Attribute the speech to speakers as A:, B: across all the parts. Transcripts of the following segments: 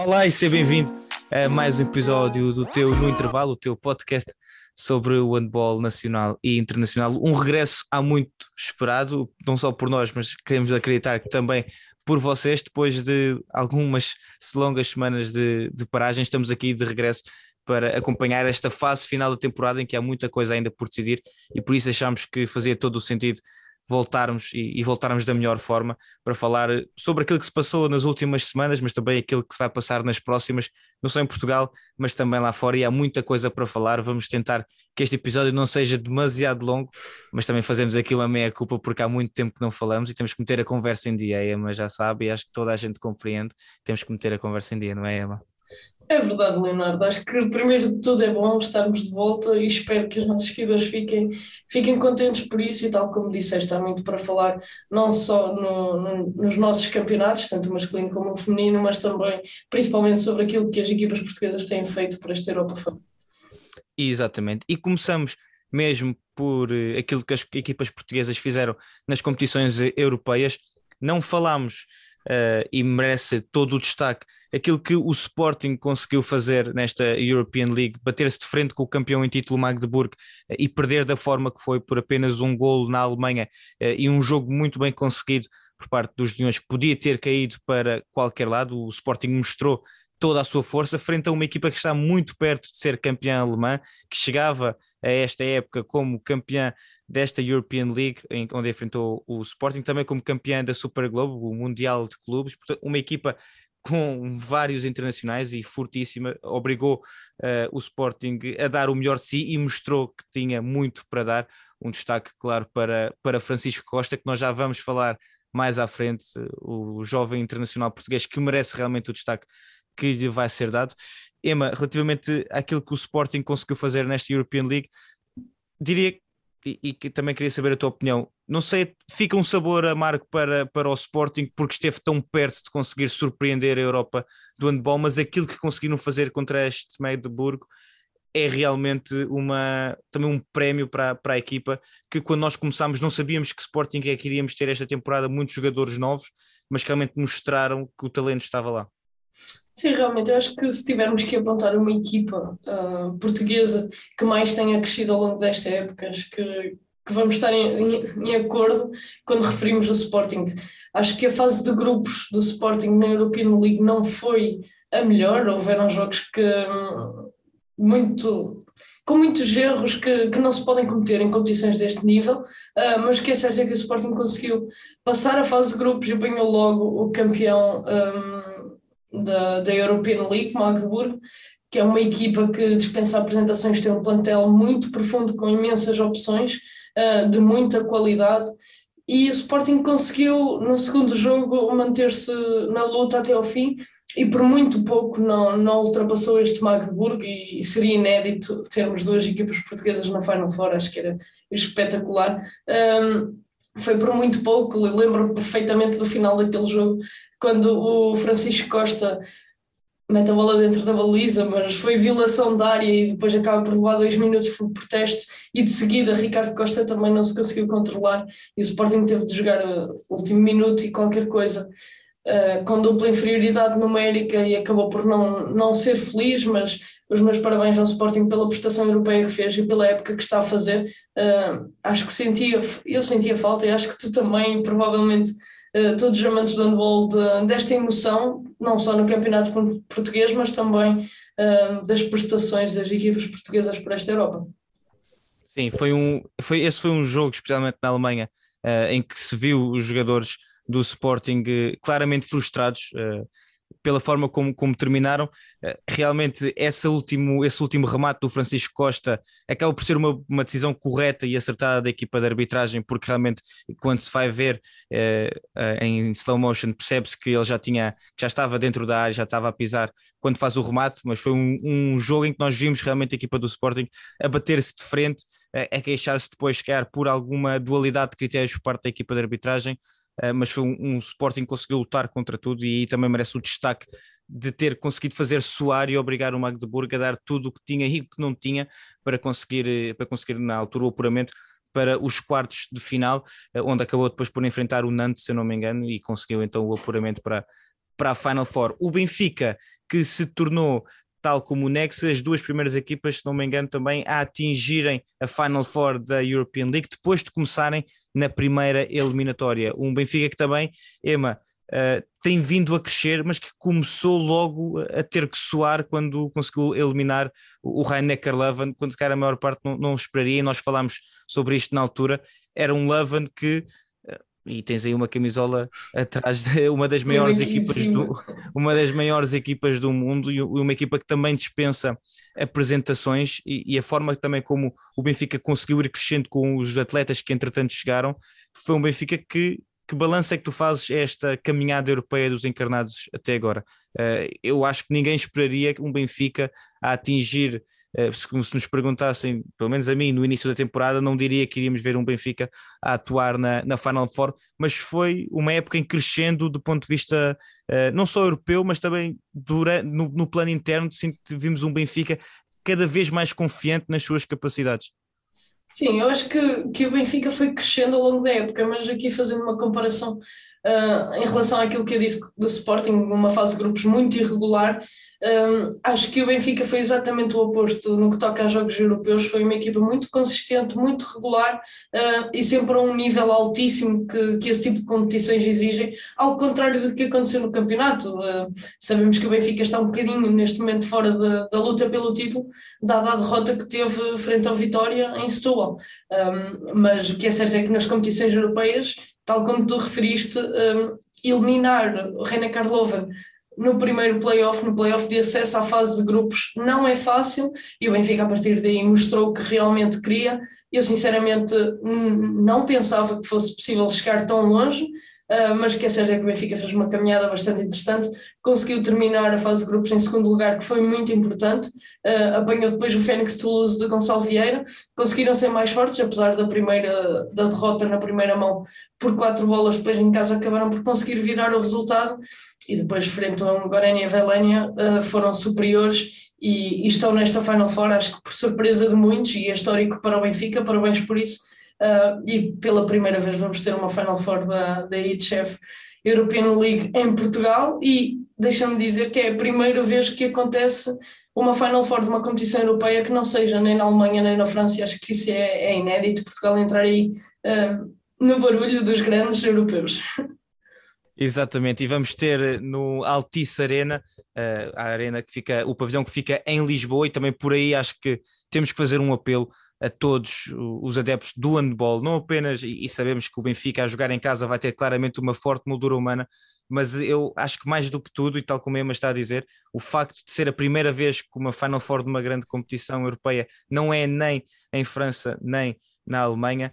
A: Olá e seja bem-vindo a mais um episódio do teu No Intervalo, o teu podcast sobre o handball nacional e internacional. Um regresso há muito esperado, não só por nós, mas queremos acreditar que também por vocês, depois de algumas longas semanas de, de paragem, estamos aqui de regresso para acompanhar esta fase final da temporada em que há muita coisa ainda por decidir e por isso achamos que fazia todo o sentido voltarmos e, e, voltarmos da melhor forma para falar sobre aquilo que se passou nas últimas semanas, mas também aquilo que se vai passar nas próximas, não só em Portugal, mas também lá fora, e há muita coisa para falar. Vamos tentar que este episódio não seja demasiado longo, mas também fazemos aqui uma meia-culpa porque há muito tempo que não falamos e temos que meter a conversa em dia, Emma já sabe, e acho que toda a gente compreende, temos que meter a conversa em dia, não é, Emma?
B: É verdade, Leonardo. Acho que primeiro de tudo é bom estarmos de volta e espero que os nossos seguidores fiquem, fiquem contentes por isso e tal como disseste, há muito para falar, não só no, no, nos nossos campeonatos, tanto o masculino como o feminino, mas também principalmente sobre aquilo que as equipas portuguesas têm feito para esta Europa
A: Exatamente. E começamos mesmo por uh, aquilo que as equipas portuguesas fizeram nas competições europeias. Não falámos uh, e merece todo o destaque aquilo que o Sporting conseguiu fazer nesta European League, bater-se de frente com o campeão em título Magdeburg eh, e perder da forma que foi por apenas um golo na Alemanha eh, e um jogo muito bem conseguido por parte dos Leões que podia ter caído para qualquer lado. O Sporting mostrou toda a sua força frente a uma equipa que está muito perto de ser campeã alemã, que chegava a esta época como campeã desta European League, onde enfrentou o Sporting, também como campeã da Super Globo, o Mundial de Clubes, portanto, uma equipa com vários internacionais e fortíssima, obrigou uh, o Sporting a dar o melhor de si e mostrou que tinha muito para dar. Um destaque, claro, para, para Francisco Costa, que nós já vamos falar mais à frente, o jovem internacional português que merece realmente o destaque que lhe vai ser dado. Emma, relativamente àquilo que o Sporting conseguiu fazer nesta European League, diria e, e que também queria saber a tua opinião. Não sei, fica um sabor amargo para, para o Sporting porque esteve tão perto de conseguir surpreender a Europa do handball, mas aquilo que conseguiram fazer contra este Magdeburgo é realmente uma, também um prémio para, para a equipa que quando nós começámos não sabíamos que Sporting é que iríamos ter esta temporada muitos jogadores novos, mas que realmente mostraram que o talento estava lá.
B: Sim, realmente, eu acho que se tivermos que apontar uma equipa uh, portuguesa que mais tenha crescido ao longo desta época, acho que, que vamos estar em, em, em, acordo quando referimos o Sporting. Acho que a fase de grupos do Sporting na European League não foi a melhor, houveram jogos que hum, muito com muitos erros que, que não se podem cometer em competições deste nível, uh, mas o que é certo é que o Sporting conseguiu passar a fase de grupos e apanhou logo o campeão um, da, da European League, Magdeburgo, que é uma equipa que dispensa apresentações, tem um plantel muito profundo com imensas opções, uh, de muita qualidade, e o Sporting conseguiu no segundo jogo manter-se na luta até ao fim e por muito pouco não, não ultrapassou este Magdeburgo e, seria inédito termos duas equipas portuguesas na Final Four, acho que era espetacular. Um, foi por muito pouco, lembro-me perfeitamente do final daquele jogo, quando o Francisco Costa mete a bola dentro da baliza, mas foi violação da área e depois acaba por levar dois minutos por protesto. E de seguida Ricardo Costa também não se conseguiu controlar e o Sporting teve de jogar o último minuto e qualquer coisa uh, com dupla inferioridade numérica e acabou por não, não ser feliz, mas os meus parabéns ao Sporting pela prestação europeia que fez e pela época que está a fazer. Uh, acho que sentia, eu sentia falta e acho que tu também, provavelmente, uh, todos os amantes do handball, de, desta emoção, não só no campeonato português, mas também das prestações das equipas portuguesas por esta Europa.
A: Sim, foi um, foi, esse foi um jogo, especialmente na Alemanha, em que se viu os jogadores do Sporting eh, claramente frustrados eh, pela forma como, como terminaram. Eh, realmente, esse último, esse último remate do Francisco Costa acaba por ser uma, uma decisão correta e acertada da equipa de arbitragem, porque realmente, quando se vai ver em slow motion, percebe-se que ele já tinha, já estava dentro da área, já estava a pisar quando faz o remate, mas foi um, um jogo em que nós vimos realmente a equipa do Sporting a bater-se de frente, a, a queixar-se depois, se calhar, por alguma dualidade de critérios por parte da equipa de arbitragem. Eh, mas foi um, um Sporting que conseguiu lutar contra tudo e aí também merece o destaque de ter conseguido fazer soar e obrigar o Magdeburgo a dar tudo o que tinha e o que não tinha para conseguir, eh, para conseguir na altura o apuramento para os quartos de final, eh, onde acabou depois por enfrentar o Nantes, se não me engano, e conseguiu então o apuramento para, para a Final Four. O Benfica, que se tornou tal como o Nex, as duas primeiras equipas, se não me engano, também a atingirem a Final Four da European League depois de começarem na primeira eliminatória. Um Benfica que também, Ema, uh, tem vindo a crescer, mas que começou logo a ter que soar quando conseguiu eliminar o Rhein-Neckar Leuven, quando se calhar a maior parte não, não esperaria, e nós falámos sobre isto na altura, era um Leuven que e tens aí uma camisola atrás de uma das maiores equipas do, uma das maiores equipas do mundo e uma equipa que também dispensa apresentações e, e, a forma também como o Benfica conseguiu ir crescendo com os atletas que entretanto chegaram foi um Benfica que que balanço é que tu fazes esta caminhada europeia dos encarnados até agora? Uh, eu acho que ninguém esperaria um Benfica a atingir eh, se, se nos perguntassem, pelo menos a mim, no início da temporada, não diria que iríamos ver um Benfica a atuar na, na Final Four, mas foi uma época em crescendo do ponto de vista uh, não só europeu, mas também durante, no, no plano interno, vimos um Benfica cada vez mais confiante nas suas capacidades.
B: Sim, eu acho que, que o Benfica foi crescendo ao longo da época, mas aqui fazendo uma comparação uh, em relação àquilo que eu disse do Sporting, numa fase de grupos muito irregular, um, acho que o Benfica foi exatamente o oposto no que toca a jogos europeus. Foi uma equipa muito consistente, muito regular uh, e sempre a um nível altíssimo que, que esse tipo de competições exigem, ao contrário do que aconteceu no campeonato. Uh, sabemos que o Benfica está um bocadinho neste momento fora de, da luta pelo título, dada a derrota que teve frente ao Vitória em Setúbal. Um, mas o que é certo é que nas competições europeias, tal como tu referiste, um, eliminar Reina Karloven no primeiro playoff, no playoff de acesso à fase de grupos, não é fácil e o Benfica a partir daí mostrou que realmente queria. Eu sinceramente não pensava que fosse possível chegar tão longe, uh, mas o que é certo é que o Benfica fez uma caminhada bastante interessante, conseguiu terminar a fase de grupos em segundo lugar, que foi muito importante, uh, apanhou depois o Fênix Toulouse de Gonçalo Vieira, conseguiram ser mais fortes, apesar da primeira da derrota na primeira mão por quatro bolas, depois em casa acabaram por conseguir virar o resultado. E depois frente ao Gorénia e Velénia uh, foram superiores e, e, estão nesta Final Four, acho que por surpresa de muitos e é histórico para o Benfica, parabéns por isso uh, e pela primeira vez vamos ter uma Final Four da, da IHF European League em Portugal e deixa-me dizer que é a primeira vez que acontece uma Final Four de uma competição europeia que não seja nem na Alemanha nem na França, acho que isso é, é inédito, Portugal entrar aí uh, no barulho dos grandes europeus.
A: Exatamente, e vamos ter no Altice Arena, uh, a arena que fica, o pavilhão que fica em Lisboa, e também por aí acho que temos que fazer um apelo a todos os adeptos do handball, não apenas, e, sabemos que o Benfica a jogar em casa vai ter claramente uma forte moldura humana, mas eu acho que mais do que tudo, e tal como a Emma está a dizer, o facto de ser a primeira vez que uma Final Four de uma grande competição europeia não é nem em França nem na Alemanha,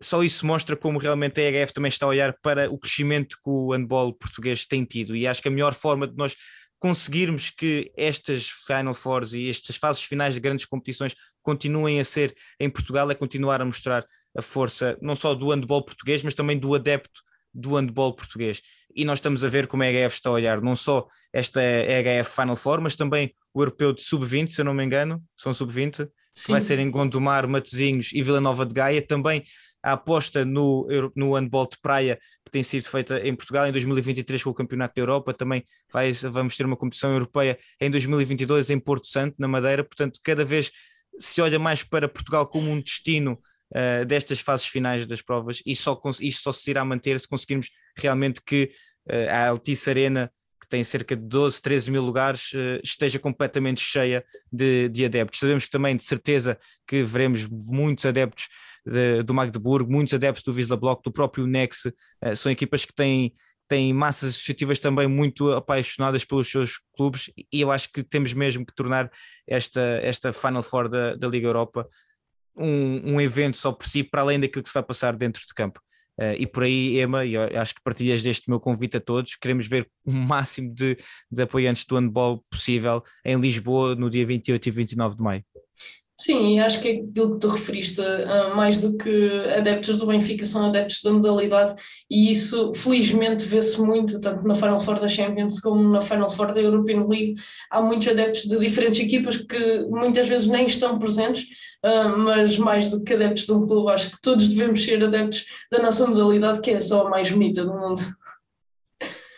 A: só isso mostra como realmente a EHF também está a olhar para o crescimento que o handball português tem tido. E acho que a melhor forma de nós conseguirmos que estas Final Fours e estas fases finais de grandes competições continuem a ser em Portugal é continuar a mostrar a força não só do handball português, mas também do adepto do handball português. E nós estamos a ver como a EHF está a olhar não só esta EHF Final Four, mas também o europeu de sub-20, se eu não me engano, são sub-20, que vai ser em Gondomar, Matosinhos e Vila Nova de Gaia, também a aposta no, no handball de praia que tem sido feita em Portugal em 2023 com o Campeonato da Europa, também vai, vamos ter uma competição europeia em 2022 em Porto Santo, na Madeira, portanto cada vez se olha mais para Portugal como um destino uh, destas fases finais das provas e só, isto só se irá manter se conseguirmos realmente que uh, a Altice Arena que tem cerca de 12, 13 mil lugares, uh, esteja completamente cheia de, de adeptos. Sabemos que também, de certeza, que veremos muitos adeptos de, do Magdeburgo, muitos adeptos do Wisla Block, do próprio Nex, são equipas que têm, têm massas associativas também muito apaixonadas pelos seus clubes e eu acho que temos mesmo que tornar esta, esta Final Four da, da Liga Europa um, um evento só por si, para além daquilo que se vai passar dentro de campo. Uh, e por aí, Emma, e acho que partilhas deste meu convite a todos, queremos ver o máximo de, de apoiantes do handball possível em Lisboa no dia 28 e 29 de maio.
B: Sim, acho que é aquilo que tu referiste, uh, mais do que adeptos do Benfica, são adeptos da modalidade e isso felizmente vê-se muito, tanto na Final Four da Champions como na Final Four da European League. Há muitos adeptos de diferentes equipas que muitas vezes nem estão presentes, uh, mas mais do que adeptos de um clube, acho que todos devemos ser adeptos da nossa modalidade, que é só a mais bonita do mundo.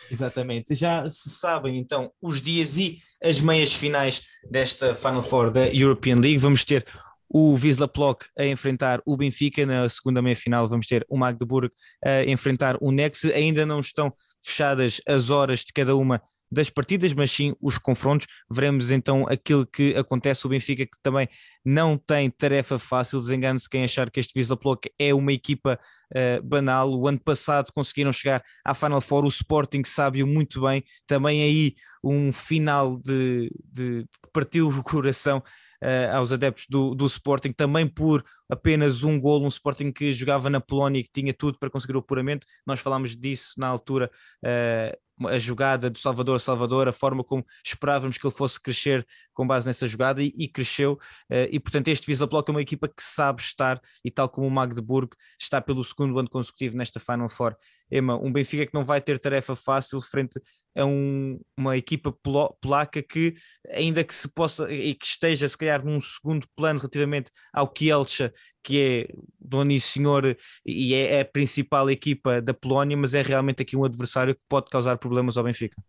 A: Exatamente. Já se sabem então os dias e as meias finais desta Final Four da European League. Vamos ter o Wisla Plock a enfrentar o Benfica, na segunda meia-final vamos ter o Magdeburg a enfrentar o Nexe, ainda não estão fechadas as horas de cada uma das partidas, mas sim os confrontos. Veremos então aquilo que acontece. O Benfica, que também não tem tarefa fácil, desengane-se quem achar que este Visa Block é uma equipa uh, banal. O ano passado conseguiram chegar à Final Four, o Sporting sabe-o muito bem. Também aí um final de, de, de que partiu o coração. Uh, aos adeptos do, do Sporting, também por apenas um gol, um Sporting que jogava na Polónia e que tinha tudo para conseguir o apuramento. Nós falámos disso na altura, uh, a jogada do Salvador Salvador, a forma como esperávamos que ele fosse crescer com base nessa jogada e, e cresceu. Uh, e portanto, este Visa Block é uma equipa que sabe estar, e tal como o Magdeburg está pelo segundo ano consecutivo nesta Final Four. Emma, um Benfica que não vai ter tarefa fácil frente a um, uma equipa polaca que, ainda que se possa e que esteja se calhar num segundo plano relativamente ao Kielce, que é dono e senhor e é a principal equipa da Polónia, mas é realmente aqui um adversário que pode causar problemas ao Benfica.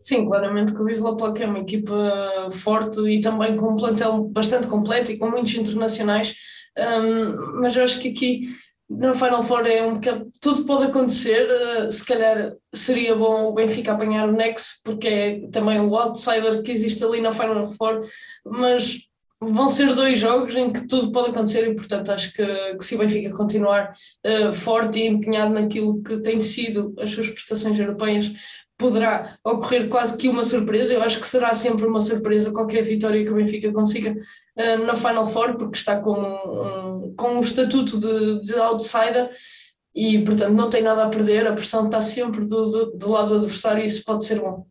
B: Sim, claramente que o Wisla Plak é uma equipa forte e também com um plantel bastante completo e com muitos internacionais, um, mas eu acho que aqui no Final Four é um bocado, tudo pode acontecer, uh, se calhar seria bom o Benfica apanhar o Nex, porque é também o outsider que existe ali na Final Four, mas vão ser dois jogos em que tudo pode acontecer e, portanto, acho que, que se o Benfica continuar uh, forte e empenhado naquilo que tem sido as suas prestações europeias, poderá ocorrer quase que uma surpresa. Eu acho que será sempre uma surpresa qualquer vitória que o Benfica consiga uh, na Final Four, porque está com um, com um estatuto de, de outsider e, portanto, não tem nada a perder. A pressão está sempre do, do, do lado do adversário e isso pode ser bom.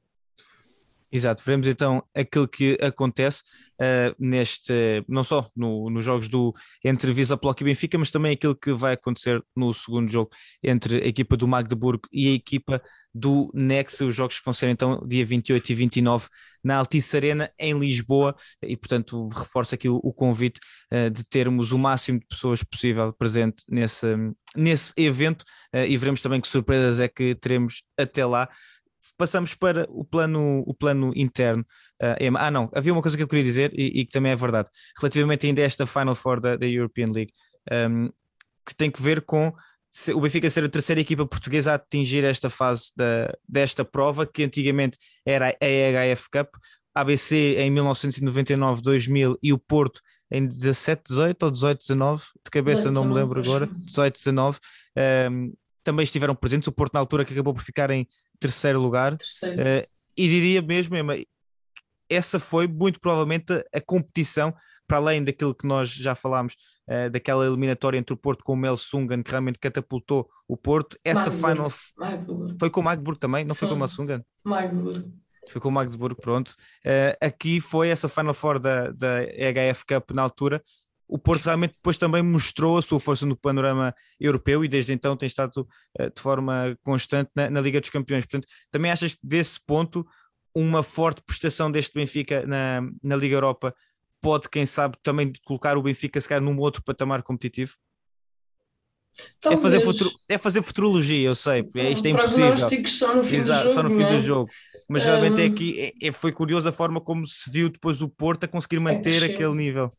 A: Exato, veremos então aquilo que acontece uh, neste, não só no, nos jogos do entre Visa Plock e Benfica, mas também aquilo que vai acontecer no segundo jogo entre a equipa do Magdeburgo e a equipa do Nexa, os jogos que vão ser então dia 28 e 29 na Altice Arena em Lisboa. E portanto reforço aqui o, o convite uh, de termos o máximo de pessoas possível presente nesse, nesse evento uh, e veremos também que surpresas é que teremos até lá passamos para o plano, o plano interno. Uh, ah, não, havia uma coisa que eu queria dizer e, e, que também é verdade, relativamente ainda a esta Final Four da, da European League, um, que tem que ver com o Benfica ser a terceira equipa portuguesa a atingir esta fase da, desta prova, que antigamente era a EHF Cup, ABC em 1999, 2000 e o Porto em 17, 18 ou 18, 19, de cabeça 18, não me lembro agora, 18, 19. Um, também estiveram presentes, o Porto na altura que acabou por ficar em terceiro lugar.
B: Terceiro. Uh,
A: e diria mesmo, Emma, essa foi muito provavelmente a, a, competição, para além daquilo que nós já falámos, uh, daquela eliminatória entre o Porto com o Mel Sungan, que realmente catapultou o Porto. Essa
B: Magdeburg.
A: final
B: Magdeburg.
A: foi com o Magdeburg também, não Sim. foi com o Mel Sungan?
B: Magdeburg.
A: Foi com o Magdeburg, pronto. Uh, aqui foi essa Final Four da, da EHF Cup na altura, o Porto realmente depois também mostrou a sua força no panorama europeu e desde então tem estado uh, de forma constante na, na, Liga dos Campeões. Portanto, também achas que desse ponto uma forte prestação deste Benfica na, na Liga Europa pode, quem sabe, também colocar o Benfica se calhar num outro patamar competitivo? É fazer, futuro, é fazer futurologia, eu sei, é, isto é impossível.
B: Só no fim Exato, do jogo.
A: Só no fim
B: é?
A: do jogo. Mas realmente um... é que é, é, foi curioso a forma como se viu depois o Porto a conseguir manter é aquele nível.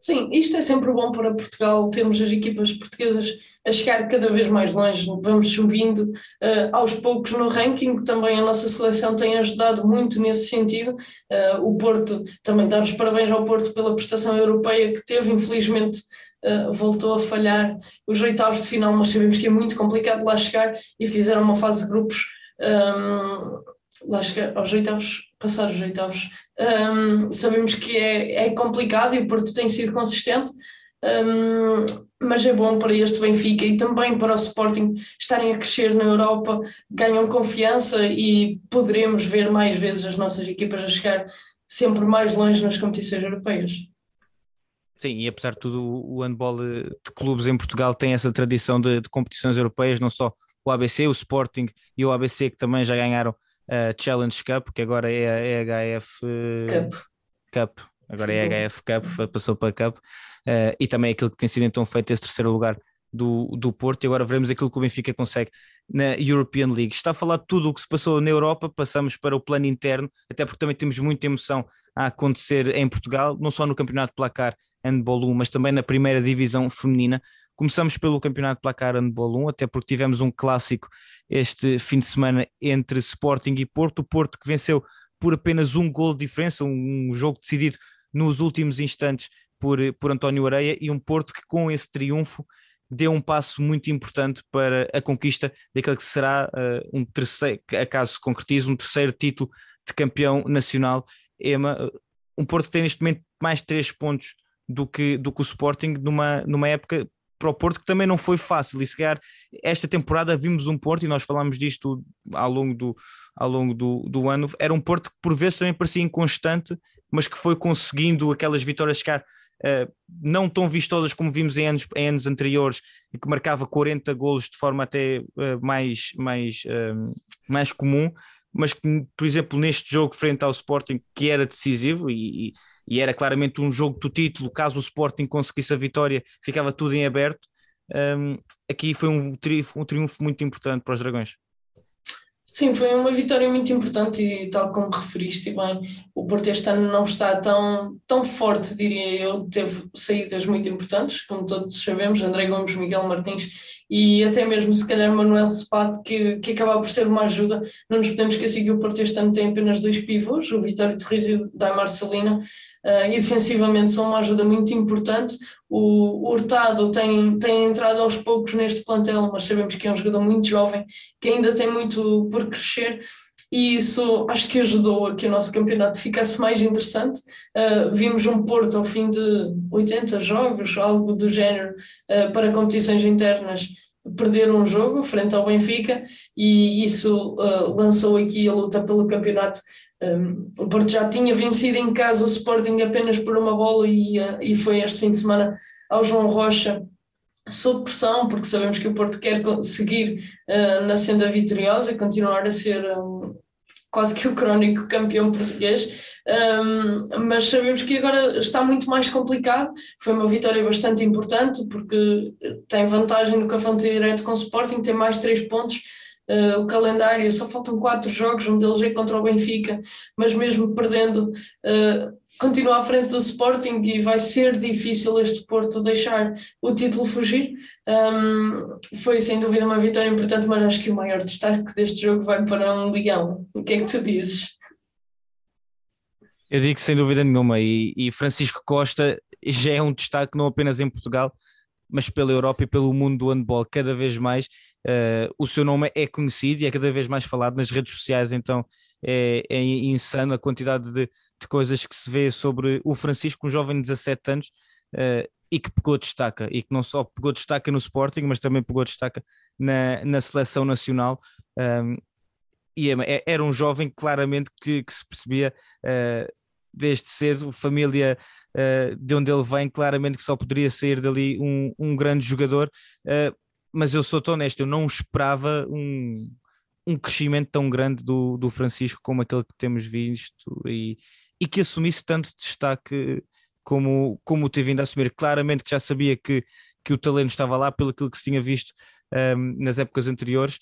B: Sim, isto é sempre bom para Portugal, temos as equipas portuguesas a chegar cada vez mais longe, vamos subindo uh, aos poucos no ranking, também a nossa seleção tem ajudado muito nesse sentido. Uh, o Porto, também dar os parabéns ao Porto pela prestação europeia que teve, infelizmente uh, voltou a falhar os oitavos de final, mas sabemos que é muito complicado lá chegar e fizeram uma fase de grupos. Um, ehm, lá chegar aos oitavos, passar os oitavos, um, sabemos que é, é complicado e o Porto tem sido consistente, um, mas é bom para este Benfica e também para o Sporting estarem a crescer na Europa, ganham confiança e poderemos ver mais vezes as nossas equipas a chegar sempre mais longe nas competições europeias.
A: Sim, e apesar de tudo, o handball de clubes em Portugal tem essa tradição de, de competições europeias, não só o ABC, o Sporting e o ABC que também já ganharam a Challenge Cup, que agora é a EHF
B: Cup.
A: Cup. Agora é a EHF Cup, passou para Cup, uh, e também aquilo que tem sido então feito esse terceiro lugar do, do Porto e agora veremos aquilo que o Benfica consegue na European League. Está a falar de tudo o que se passou na Europa, passamos para o plano interno, até porque também temos muita emoção a acontecer em Portugal, não só no Campeonato de Placar Handball 1, mas também na primeira divisão feminina. Começamos pelo Campeonato Placar Handball 1, até porque tivemos um clássico este fim de semana entre Sporting e Porto, o Porto que venceu por apenas um gol de diferença, um, jogo decidido nos últimos instantes por, por António Areia e um Porto que com esse triunfo deu um passo muito importante para a conquista daquele que será uh, um terceiro, acaso se concretize, um terceiro título de campeão nacional. Ema, um Porto que tem neste momento mais três pontos do que, do que o Sporting numa, numa época para o Porto que também não foi fácil. E se calhar esta temporada vimos um Porto, e nós falámos disto ao longo do, ao longo do, do ano, era um Porto que por vezes também parecia inconstante, mas que foi conseguindo aquelas vitórias chegar uh, não tão vistosas como vimos em anos, em anos anteriores e que marcava 40 golos de forma até uh, mais, mais, uh, mais comum, mas que, por exemplo, neste jogo frente ao Sporting, que era decisivo e era claramente um jogo do título, caso o Sporting conseguisse a vitória, ficava tudo em aberto. Um, aqui foi um triunfo, um triunfo muito importante para os Dragões.
B: Sim, foi uma vitória muito importante e tal como referiste bem, o Porto este ano não está tão, tão forte, diria eu, teve saídas muito importantes, como todos sabemos, André Gomes, Miguel Martins e até mesmo se calhar Manuel Spad, que, que acaba por ser uma ajuda, não nos podemos esquecer que o Porto este ano tem apenas dois pivôs, o Vitório Torres e o Daimar Salina, uh, e defensivamente são uma ajuda muito importante. O, Hurtado tem, tem entrado aos poucos neste plantel, mas sabemos que é um jogador muito jovem, que ainda tem muito por crescer e isso acho que ajudou a que o nosso campeonato ficasse mais interessante. Uh, vimos um Porto ao fim de 80 jogos, algo do género, uh, para competições internas, perder um jogo frente ao Benfica, e isso uh, lançou aqui a luta pelo campeonato um, o Porto já tinha vencido em casa o Sporting apenas por uma bola e, uh, e foi este fim de semana ao João Rocha sob pressão, porque sabemos que o Porto quer seguir uh, na senda vitoriosa e continuar a ser um, quase que o crónico campeão português, um, mas sabemos que agora está muito mais complicado. Foi uma vitória bastante importante, porque tem vantagem no confronto direto com o Sporting, tem mais três pontos Uh, o calendário, só faltam quatro jogos, um deles é contra o Benfica, mas mesmo perdendo, uh, continua à frente do Sporting e vai ser difícil este Porto deixar o título fugir. Um, foi sem dúvida uma vitória importante, mas acho que o maior destaque deste jogo vai para um Leão. O que é que tu dizes?
A: Eu digo sem dúvida nenhuma, e, e Francisco Costa já é um destaque não apenas em Portugal, mas pela Europa e pelo mundo do handball cada vez mais. Uh, o seu nome é conhecido e é cada vez mais falado nas redes sociais, então é, é insano a quantidade de, de, coisas que se vê sobre o Francisco, um jovem de 17 anos, uh, e que pegou destaca, e que não só pegou destaca no Sporting, mas também pegou destaca na, na seleção nacional. Um, e é, é, era um jovem claramente que, que se percebia uh, desde cedo, família uh, de onde ele vem, claramente que só poderia sair dali um, um grande jogador, uh, mas eu sou tão honesto, eu não esperava um, um crescimento tão grande do, do Francisco como aquele que temos visto e, e que assumisse tanto destaque como, como teve vindo a assumir. Claramente que já sabia que, que o talento estava lá pelo aquilo que se tinha visto um, ehm, nas épocas anteriores,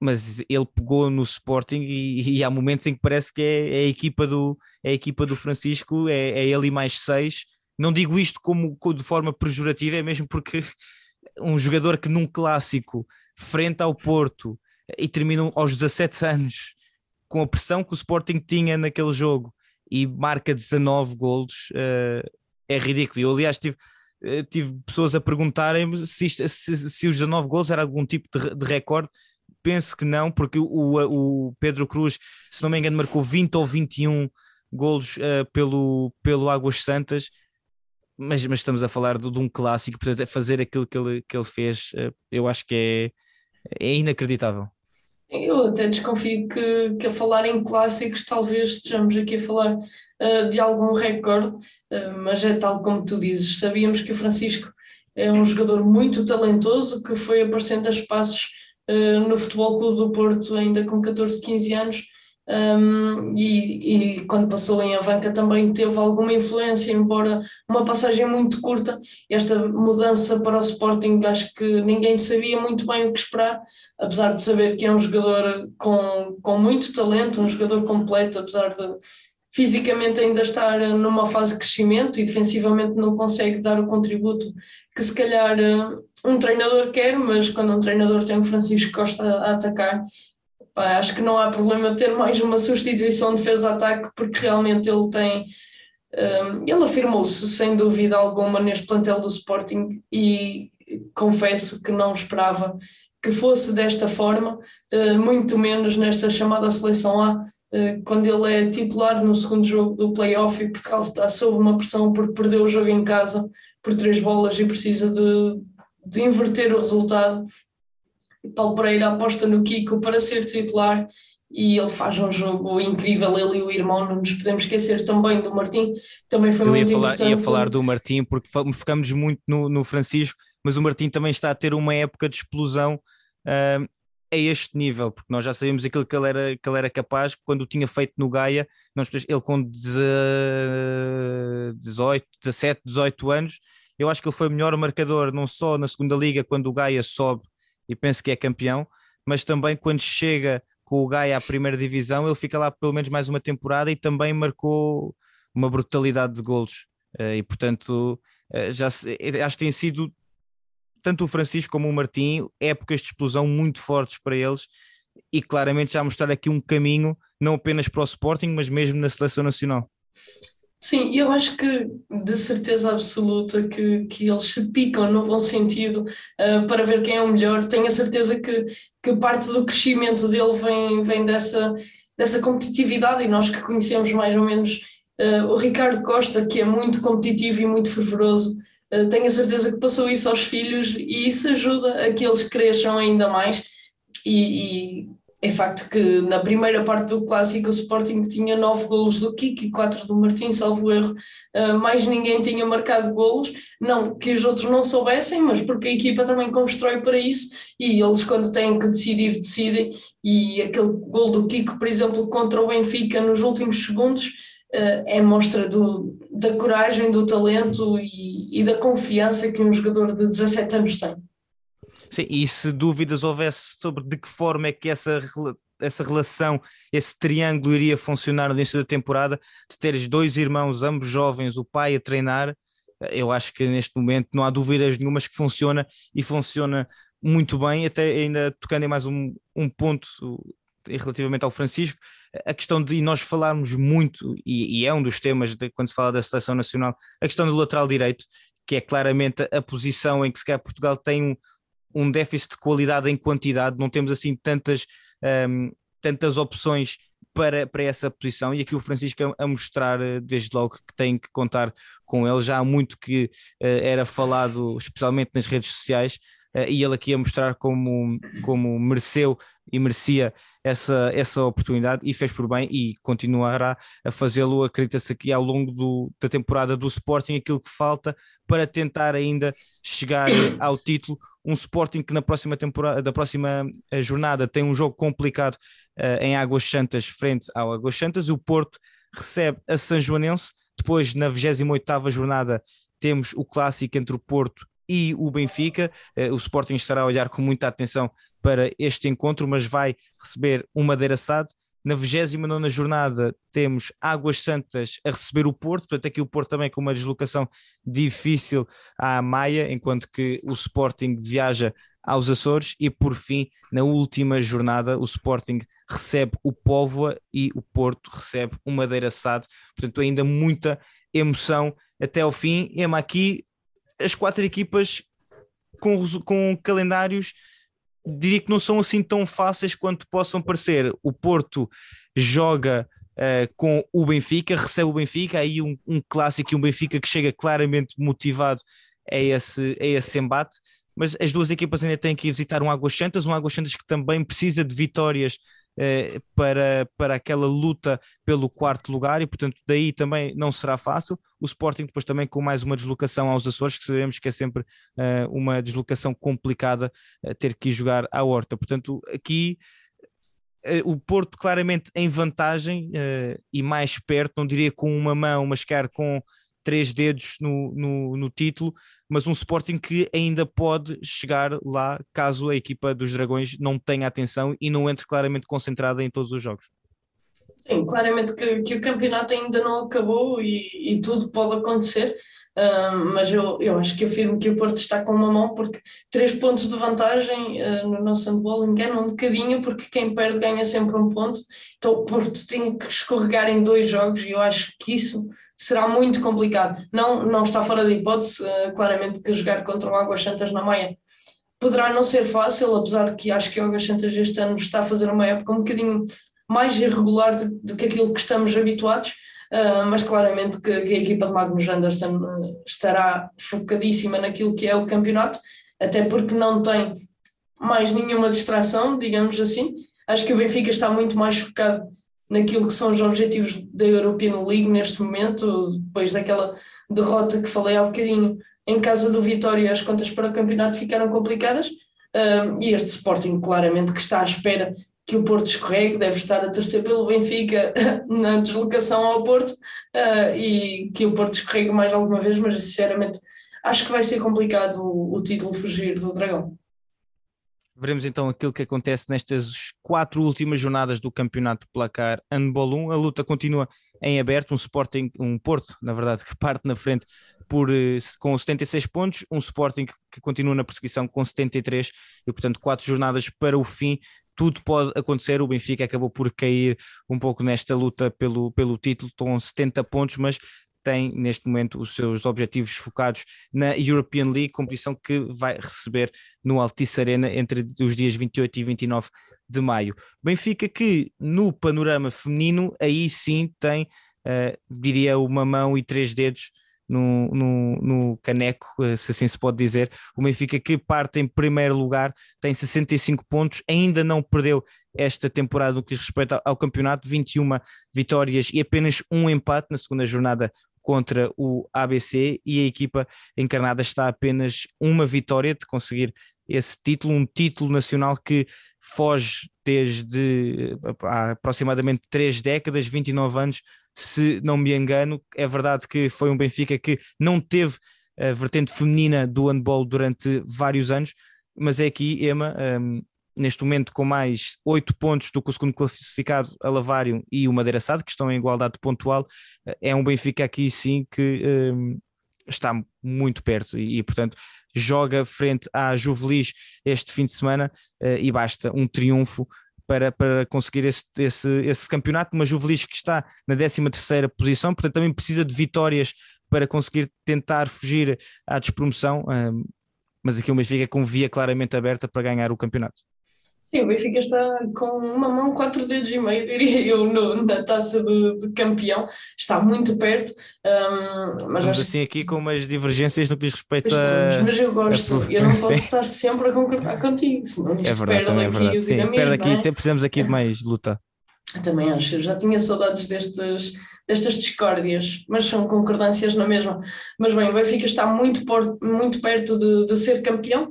A: mas ele pegou no Sporting e, e, há momentos em que parece que é, é, a, equipa do, a equipa do Francisco, é, é ele e mais seis. Não digo isto como, de forma pejorativa, é mesmo porque um jogador que num clássico frente ao Porto e termina aos 17 anos com a pressão que o Sporting tinha naquele jogo e marca 19 golos uh, é ridículo. Eu aliás tive, uh, tive pessoas a perguntarem-me se, se, se, os 19 golos era algum tipo de, de recorde penso que não, porque o, o Pedro Cruz, se não me engano, marcou 20 ou 21 golos uh, pelo, pelo Águas Santas, mas, mas estamos a falar de, de um clássico, portanto, é fazer aquilo que ele, que ele fez, uh, eu acho que é, é inacreditável.
B: Eu até desconfio que, que a falar em clássicos talvez estejamos aqui a falar uh, de algum recorde, mas é tal como tu dizes, sabíamos que o Francisco é um jogador muito talentoso que foi aparecendo a espaços no Futebol Clube do Porto ainda com 14, 15 anos um, e, e, quando passou em Avanca também teve alguma influência, embora uma passagem muito curta. Esta mudança para o Sporting, acho que ninguém sabia muito bem o que esperar, apesar de saber que é um jogador com, com muito talento, um jogador completo, apesar de fisicamente ainda estar numa fase de crescimento e defensivamente não consegue dar o contributo que se calhar um treinador quer, mas quando um treinador tem o Francisco Costa a atacar, Pá, acho que não há problema ter mais uma substituição de defesa-ataque, porque realmente ele tem. Um, ele afirmou-se sem dúvida alguma neste plantel do Sporting e confesso que não esperava que fosse desta forma, uh, muito menos nesta chamada seleção A, uh, quando ele é titular no segundo jogo do playoff e Portugal está sob uma pressão porque perdeu o jogo em casa por três bolas e precisa de, de inverter o resultado Paulo Pereira aposta no Kiko para ser titular e ele faz um jogo incrível, ele e o irmão, não nos podemos esquecer também do Martim, também foi
A: Eu
B: muito
A: ia falar,
B: importante.
A: ia falar do Martim porque ficamos muito no, no, Francisco, mas o Martim também está a ter uma época de explosão uh, a este nível, porque nós já sabíamos aquilo que ele era, que ele era capaz quando o tinha feito no Gaia, nós, ele com 18, 17, 18 anos, eu acho que ele foi o melhor marcador, não só na segunda liga, quando o Gaia sobe e penso que é campeão, mas também quando chega com o Gaia à primeira divisão, ele fica lá pelo menos mais uma temporada e também marcou uma brutalidade de golos. Eh, e portanto, eh, já eh, acho que tem sido tanto o Francisco como o Martim épocas de explosão muito fortes para eles e claramente já mostrar aqui um caminho, não apenas para o Sporting, mas mesmo na seleção nacional.
B: Sim, eu acho que de certeza absoluta que, que eles se picam no bom sentido uh, para ver quem é o melhor. Tenho a certeza que, que parte do crescimento dele vem, vem dessa, dessa competitividade e nós que conhecemos mais ou menos uh, o Ricardo Costa, que é muito competitivo e muito fervoroso, uh, tenho a certeza que passou isso aos filhos e isso ajuda a que eles cresçam ainda mais. E, e é facto que na primeira parte do clássico o Sporting tinha nove golos do Kiki e quatro do Martim, salvo erro, uh, mais ninguém tinha marcado golos, não que os outros não soubessem, mas porque a equipa também constrói para isso e eles quando têm que decidir, decidem. E aquele gol do Kiko, por exemplo, contra o Benfica nos últimos segundos uh, é mostra do, da coragem, do talento e, e da confiança que um jogador de 17 anos tem.
A: Sim, e se dúvidas houvesse sobre de que forma é que essa, essa relação, esse triângulo iria funcionar no início da temporada, de teres dois irmãos, ambos jovens, o pai a treinar, eu acho que neste momento não há dúvidas nenhumas que funciona e funciona muito bem, até ainda tocando em mais um, um ponto relativamente ao Francisco, a questão de nós falarmos muito, e, e é um dos temas de, quando se fala da seleção nacional, a questão do lateral direito, que é claramente a, posição em que se calhar Portugal tem um, um déficit de qualidade em quantidade, não temos assim tantas, um, tantas opções para, para essa posição. E aqui o Francisco a, mostrar eh, desde logo que tem que contar com ele, já há muito que uh, era falado, especialmente nas redes sociais, uh, e ele aqui a mostrar como, como mereceu e merecia essa, essa oportunidade e fez por bem e continuará a fazê-lo, acredita-se aqui ao longo do, da temporada do Sporting, aquilo que falta para tentar ainda chegar ao título. Um Sporting que na próxima temporada, da próxima eh, jornada tem um jogo complicado uh, em Águas Santas frente ao Águas Santas. O Porto recebe a São Joanense. Depois, na 28ª jornada, temos o clássico entre o Porto e o Benfica. Uh, o Sporting estará a olhar com muita atenção para este encontro, mas vai receber o Madeira SAD. Na 29 jornada temos Águas Santas a receber o Porto, portanto aqui o Porto também com uma deslocação difícil à Maia, enquanto que o Sporting viaja aos Açores e por fim, na última jornada, o Sporting recebe o Póvoa e o Porto recebe o Madeira SAD, portanto ainda muita emoção até ao fim. Ema, aqui as quatro equipas com, com calendários diria que não são assim tão fáceis quanto possam parecer. O Porto joga uh, com o Benfica, recebe o Benfica, aí um, um clássico e um Benfica que chega claramente motivado a esse, a esse embate. Mas as duas equipas ainda têm que ir visitar um Águas Santas, um Águas Santas que também precisa de vitórias eh, para, para aquela luta pelo quarto lugar e, portanto, daí também não será fácil. O Sporting, depois também com mais uma deslocação aos Açores, que sabemos que é sempre uh, uma deslocação complicada uh, ter que ir jogar à Horta. Portanto, aqui o Porto claramente em vantagem e mais perto, não diria com uma mão, mas quer com três dedos no, no, no, título, mas um Sporting que ainda pode chegar lá caso a equipa dos Dragões não tenha atenção e não entre claramente concentrada em todos os jogos.
B: Sim, claramente que, que o campeonato ainda não acabou e, e tudo pode acontecer, uh, mas eu, eu acho que afirmo que o Porto está com uma mão porque três pontos de vantagem uh, no nosso handball enganam um bocadinho porque quem perde ganha sempre um ponto, então o Porto tem que escorregar em dois jogos e eu acho que isso será muito complicado. Não, não está fora de hipótese, uh, claramente, que jogar contra o Águas Santas na Maia poderá não ser fácil, apesar de que acho que o Águas Santas este ano está a fazer uma época um bocadinho mais irregular do, do que aquilo que estamos habituados, uh, mas claramente que, que, a equipa de Magnus Anderson uh, estará focadíssima naquilo que é o campeonato, até porque não tem mais nenhuma distração, digamos assim. Acho que o Benfica está muito mais focado naquilo que são os objetivos da European League neste momento, depois daquela derrota que falei há bocadinho em casa do Vitória, as contas para o campeonato ficaram complicadas. E este Sporting, claramente, que está à espera que o Porto escorregue, deve estar a torcer pelo Benfica na deslocação ao Porto uh, e que o Porto escorregue mais alguma vez, mas sinceramente acho que vai ser complicado o, o título fugir do Dragão.
A: Veremos então aquilo que acontece nestas quatro últimas jornadas do Campeonato Placar Handball 1. A luta continua em aberto, um Sporting, um Porto, na verdade, que parte na frente por, eh, com 76 pontos, um Sporting que continua na perseguição com 73 e, portanto, quatro jornadas para o fim tudo pode acontecer. O Benfica acabou por cair um pouco nesta luta pelo, pelo título, com 70 pontos, mas tem neste momento os seus objetivos focados na European League, competição que vai receber no Altice Arena entre os dias 28 e 29 de maio. Benfica que no panorama feminino aí sim tem, uh, diria, uma mão e três dedos no, no, no, caneco, eh, se assim se pode dizer. O Benfica que parte em primeiro lugar, tem 65 pontos, ainda não perdeu esta temporada no que diz respeito ao, ao campeonato, 21 vitórias e apenas um empate na segunda jornada contra o ABC e a equipa encarnada está apenas uma vitória de conseguir esse título, um título nacional que foge desde há aproximadamente três décadas, 29 anos, se não me engano. É verdade que foi um Benfica que não teve a vertente feminina do handball durante vários anos, mas é aqui, Emma, um, neste momento com mais oito pontos do que o segundo classificado, a Lavário e o Madeira Sado, que estão em igualdade pontual, é um Benfica aqui sim que um, está muito perto e, e, portanto joga frente à Juvelis este fim de semana uh, e basta um triunfo para, para conseguir esse, esse, esse campeonato, uma Juvelis que está na 13 terceira posição, portanto também precisa de vitórias para conseguir tentar fugir à despromoção, um, mas aqui o Benfica com via claramente aberta para ganhar o campeonato.
B: Sim, o Benfica está com uma mão, quatro dedos e meio, diria eu, no, na taça do, de campeão. Está muito perto. Um, mas
A: Estamos assim aqui com umas divergências no que diz respeito a.
B: Mas eu gosto, a... eu não posso estar sempre a concordar contigo, senão isto é verdade, perde é verdade. Sim, perde
A: aqui, é? precisamos aqui de mais luta.
B: Também acho, eu já tinha saudades destes, destas discórdias, mas são concordâncias na mesma. Mas bem, o Benfica está muito, por, muito perto de, de ser campeão,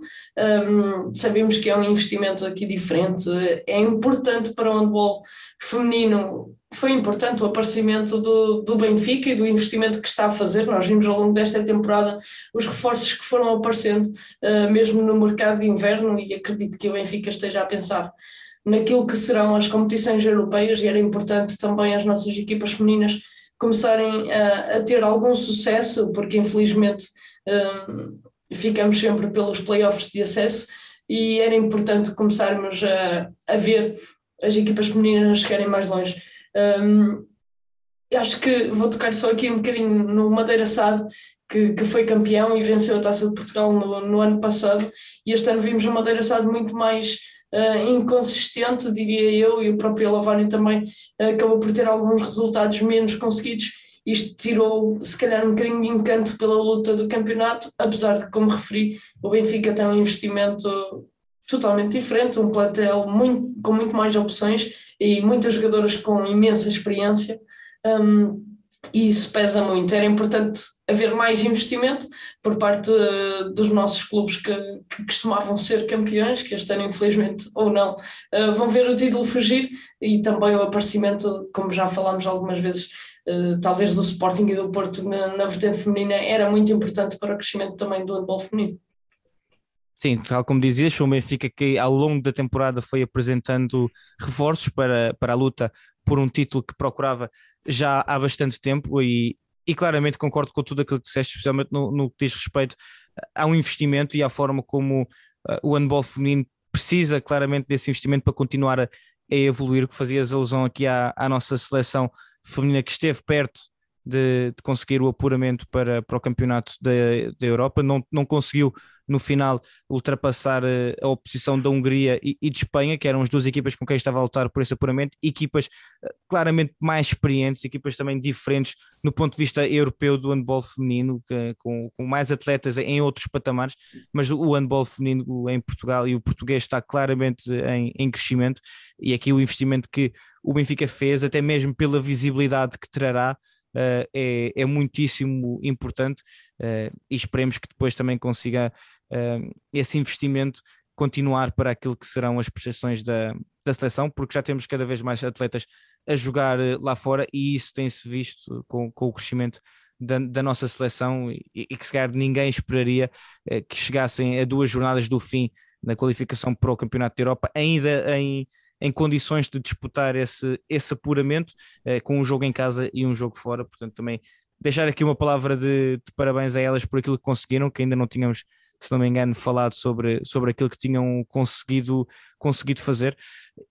B: um, sabemos que é um investimento aqui diferente, é importante para o handball feminino, foi importante o aparecimento do, do Benfica e do investimento que está a fazer, nós vimos ao longo desta temporada os reforços que foram aparecendo, uh, mesmo no mercado de inverno, e acredito que o Benfica esteja a pensar naquilo que serão as competições europeias e era importante também as nossas equipas femininas começarem a, a ter algum sucesso, porque infelizmente um, ficamos sempre pelos playoffs de acesso e era importante começarmos a, a ver as equipas femininas chegarem mais longe. Um, acho que vou tocar só aqui um bocadinho no Madeira Sado, que, que foi campeão e venceu a Taça de Portugal no, no ano passado, e este ano vimos o Madeira Sado muito mais uh, inconsistente, diria eu, e o próprio Lavani também uh, acabou por ter alguns resultados menos conseguidos. Isto tirou, se calhar, um bocadinho de encanto pela luta do campeonato, apesar de, como referi, o Benfica tem um investimento totalmente diferente, um plantel muito, com muito mais opções e muitas jogadoras com imensa experiência. Um, e isso pesa muito. Era importante haver mais investimento por parte uh, dos nossos clubes que, que, costumavam ser campeões, que este ano, infelizmente ou não, uh, vão ver o título fugir e também o aparecimento, como já falámos algumas vezes, uh, talvez do Sporting e do Porto na, na vertente feminina, era muito importante para o crescimento também do handball feminino.
A: Sim, tal como dizias, o Benfica que ao longo da temporada foi apresentando reforços para, para a luta por um título que procurava já há bastante tempo e, e claramente concordo com tudo aquilo que disseste, especialmente no, no que diz respeito ao investimento e à forma como uh, o handball feminino precisa claramente desse investimento para continuar a, a evoluir, que fazias alusão aqui à, à nossa seleção feminina que esteve perto de, de, conseguir o apuramento para, para o campeonato da, da Europa, não, não conseguiu no final ultrapassar eh, a oposição da Hungria e, e, de Espanha, que eram as duas equipas com quem estava a lutar por esse apuramento, equipas eh, claramente mais experientes, equipas também diferentes no ponto de vista europeu do handball feminino, que, com, com, mais atletas em outros patamares, mas o handball feminino em Portugal e o português está claramente em, em crescimento, e aqui o investimento que o Benfica fez, até mesmo pela visibilidade que trará, Uh, é, é, muitíssimo importante uh, e esperemos que depois também consiga esse investimento continuar para aquilo que serão as prestações da, da seleção, porque já temos cada vez mais atletas a jogar eh, lá fora e isso tem-se visto com, com o crescimento da, da, nossa seleção e, e, que se calhar ninguém esperaria eh, que chegassem a duas jornadas do fim na qualificação para o Campeonato da Europa, ainda em, em condições de disputar esse, esse apuramento eh, com um jogo em casa e um jogo fora, portanto também deixar aqui uma palavra de, de parabéns a elas por aquilo que conseguiram, que ainda não tínhamos se não me engano, falado sobre, sobre aquilo que tinham conseguido, conseguido fazer.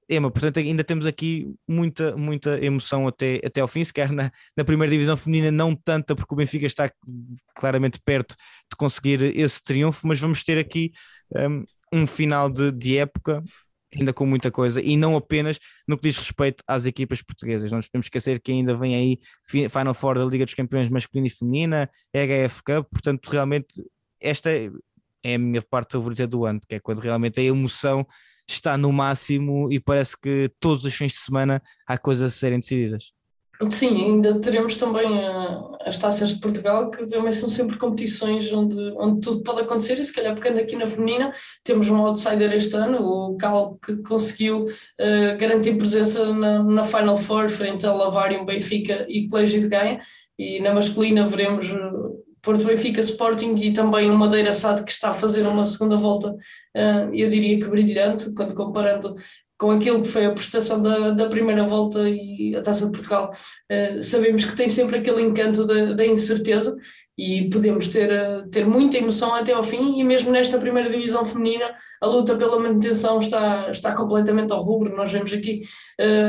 A: Ema, portanto, ainda temos aqui muita, muita emoção até, até ao fim, se quer na, na primeira divisão feminina, não tanta, porque o Benfica está claramente perto de conseguir esse triunfo, mas vamos ter aqui um, um final de, de época ainda com muita coisa e não apenas no que diz respeito às equipas portuguesas. Não nos podemos esquecer que ainda vem aí Final Four da Liga dos Campeões masculina e feminina, HF Cup, portanto, realmente esta é a minha parte favorita do ano, que é quando realmente a emoção está no máximo e parece que todos os fins de semana há coisas a serem decididas.
B: Sim, ainda teremos também uh, as taças de Portugal, que também são sempre competições onde, onde tudo pode acontecer, e se calhar pegando aqui na feminina, temos um outsider este ano, o Cal, que conseguiu uh, garantir presença na, na Final Four frente a Lavário, Benfica e Colégio de Gaia, e na masculina veremos uh, Porto Benfica Sporting e também o Madeira SAD que está a fazer uma segunda volta, eu diria que brilhante, quando comparando com aquilo que foi a prestação da, da primeira volta e a Taça de Portugal, uh, sabemos que tem sempre aquele encanto da, da incerteza e podemos ter, uh, ter muita emoção até ao fim e mesmo nesta primeira divisão feminina a luta pela manutenção está, está completamente ao rubro, nós vemos aqui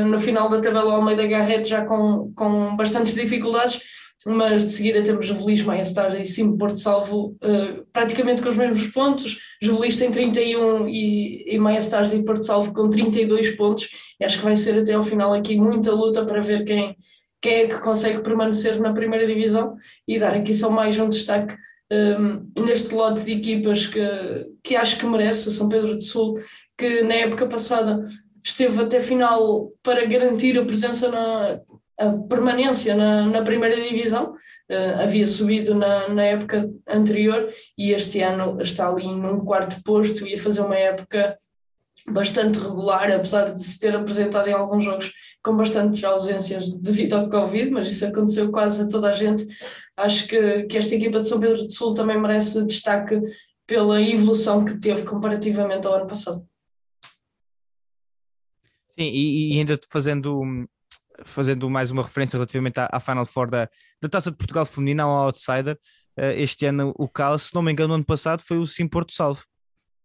B: no final da tabela Almeida Garrett já com, com bastantes dificuldades, mas de seguida temos Maia Stars e Sim Porto Salvo uh, praticamente com os mesmos pontos. Juvelis tem 31 e, e Maia Stars e Porto Salvo com 32 pontos. E acho que vai ser até ao final aqui muita luta para ver quem, quem é que consegue permanecer na primeira divisão e dar aqui só mais um destaque um, neste lote de equipas que, que acho que merece, São Pedro do Sul, que na época passada esteve até final para garantir a presença na, a permanência na, na primeira divisão, uh, havia subido na, na época anterior e este ano está ali num quarto posto e a fazer uma época bastante regular, apesar de se ter apresentado em alguns jogos com bastantes ausências devido ao Covid, mas isso aconteceu quase a toda a gente. Acho que, que esta equipa de São Pedro do Sul também merece destaque pela evolução que teve comparativamente ao ano passado.
A: Sim, e, e ainda fazendo fazendo mais uma referência relativamente à, à Final Four da, da Taça de Portugal Feminina, ao Outsider, uh, este ano o Cal, se não me engano, no ano passado foi o Sim Porto Salvo.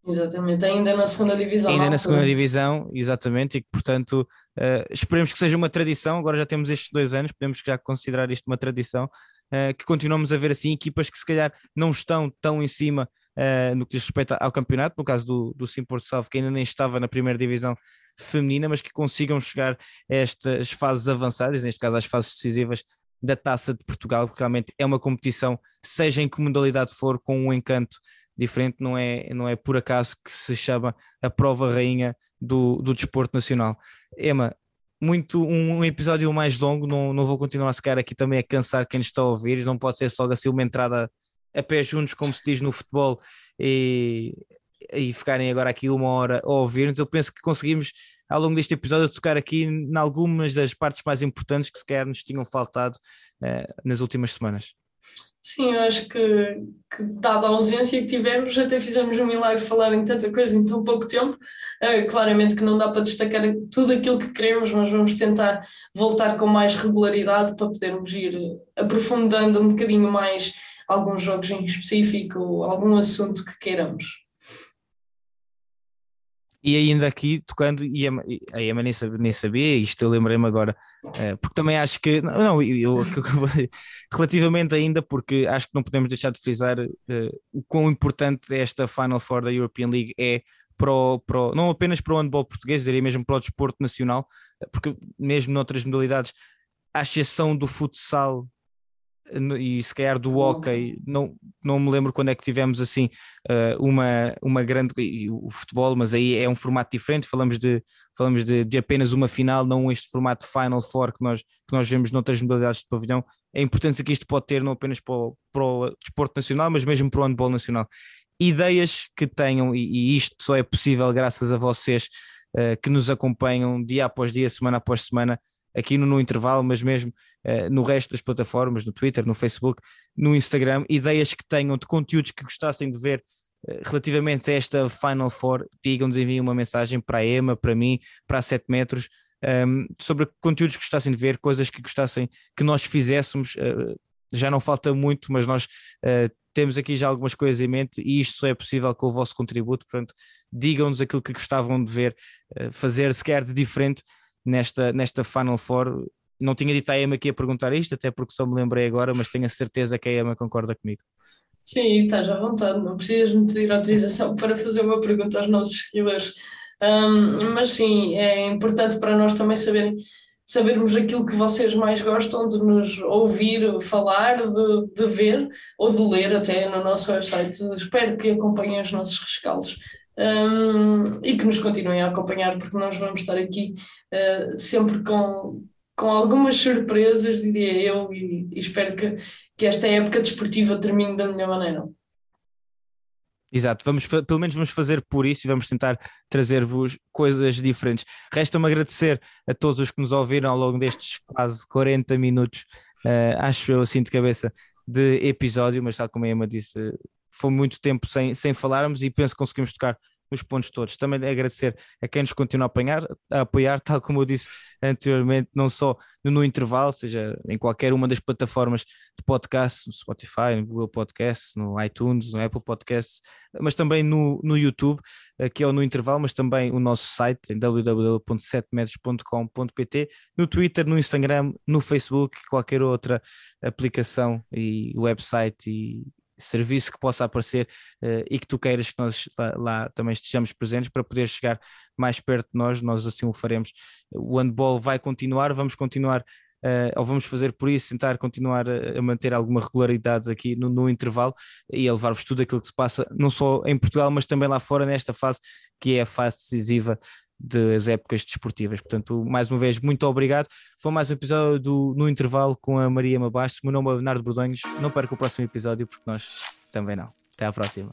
B: Exatamente, ainda na segunda divisão.
A: Ainda na segunda divisão, exatamente, e que portanto uh, esperemos que seja uma tradição. Agora já temos estes dois anos, podemos já considerar isto uma tradição, uh, que continuamos a ver assim equipas que se calhar não estão tão em cima uh, no que diz respeito ao campeonato, no caso do, do Sim Porto Salvo, que ainda nem estava na primeira divisão feminina, mas que consigam chegar a estas fases avançadas, neste caso às fases decisivas da Taça de Portugal, porque realmente é uma competição, seja em que modalidade for, com um encanto diferente, não é, não é por acaso que se chama a prova rainha do, do desporto nacional. Emma, muito um, episódio mais longo, não, não vou continuar sequer aqui também a cansar quem está a ouvir, não pode ser só assim uma entrada a pé juntos, como se diz no futebol, e, e ficarem agora aqui uma hora a ouvir-nos. Eu penso que conseguimos, ao longo deste episódio, tocar aqui em algumas das partes mais importantes que sequer nos tinham faltado uh, nas últimas semanas.
B: Sim, eu acho que, que, dada a ausência que tivemos, até fizemos um milagre falar em tanta coisa em tão pouco tempo. Uh, claramente que não dá para destacar tudo aquilo que queremos, mas vamos tentar voltar com mais regularidade para podermos ir aprofundando um bocadinho mais alguns jogos em específico, algum assunto que queiramos.
A: E ainda aqui tocando, e a, a Emma nem sabia, nem sabia, isto eu lembrei-me agora, uh, porque também acho que, não, eu, eu relativamente ainda, porque acho que não podemos deixar de frisar uh, o quão importante esta Final Four da European League é para o, para o, não apenas para o handball português, diria mesmo para o desporto nacional, porque mesmo noutras modalidades, à exceção do futsal e se calhar do hockey, não, não me lembro quando é que tivemos assim eh, uma, uma grande o futebol, mas aí é um formato diferente, falamos de, falamos de, de apenas uma final, não este formato Final Four que nós, que nós vemos noutras modalidades de pavilhão, a importância que isto pode ter não apenas para o, para o desporto nacional, mas mesmo para o handball nacional. Ideias que tenham, e, e isto só é possível graças a vocês uh, que nos acompanham dia após dia, semana após semana, aqui no, no intervalo, mas mesmo uh, no resto das plataformas, no Twitter, no Facebook, no Instagram, ideias que tenham de conteúdos que gostassem de ver uh, relativamente a esta Final Four, digam-nos, enviem uma mensagem para a Emma, para mim, para a 7 metros, um, ehm, sobre conteúdos que gostassem de ver, coisas que gostassem que nós fizéssemos. Uh, já não falta muito, mas nós temos aqui já algumas coisas em mente e isto só é possível com o vosso contributo. Portanto, digam-nos aquilo que gostavam de ver, fazer sequer de diferente nesta, nesta Final Four. Não tinha dito à Emma que ia perguntar isto, até porque só me lembrei agora, mas tenho a certeza que a Emma concorda comigo.
B: Sim, estás à vontade, não precisas me pedir autorização para fazer uma pergunta aos nossos seguidores. Um, mas sim, é importante para nós também saber, sabermos aquilo que vocês mais gostam de nos ouvir falar, de, de ver ou de ler até no nosso website. Espero que acompanhem os nossos rescaldos um, e que nos continuem a acompanhar, porque nós vamos estar aqui uh, sempre com, com algumas surpresas, diria eu, e, e espero que, que esta época desportiva termine da melhor maneira.
A: Exato, vamos, pelo menos vamos fazer por isso e vamos tentar trazer-vos coisas diferentes. Resta-me agradecer a todos os que nos ouviram ao longo destes quase 40 minutos, uh, acho eu assim de cabeça, de episódio, mas tal como a Emma disse, foi muito tempo sem, sem falarmos e penso que conseguimos tocar nos pontos todos. Também agradecer a quem nos continua a, apanhar, a apoiar, tal como eu disse anteriormente, não só no, no, intervalo, seja em qualquer uma das plataformas de podcast, no Spotify, no Google Podcasts, no iTunes, no Apple Podcasts, mas também no, no YouTube, que é o No Intervalo, mas também o nosso site em www.setmetros.com.pt, no Twitter, no Instagram, no Facebook, qualquer outra aplicação e website e serviço que possa aparecer uh, e que tu queiras que nós lá, lá, também estejamos presentes para poder chegar mais perto de nós, nós assim o faremos. O handball vai continuar, vamos continuar. Uh, ou vamos fazer por isso, tentar continuar a, manter alguma regularidade aqui no, no intervalo e a levar-vos tudo aquilo que se passa, não só em Portugal, mas também lá fora, nesta fase que é a fase decisiva das épocas desportivas. Portanto, mais uma vez, muito obrigado. Foi mais um episódio do, no intervalo com a Maria Mabasto. Meu nome é Bernardo Bordonhos. Não perca o próximo episódio, porque nós também não. Até à próxima.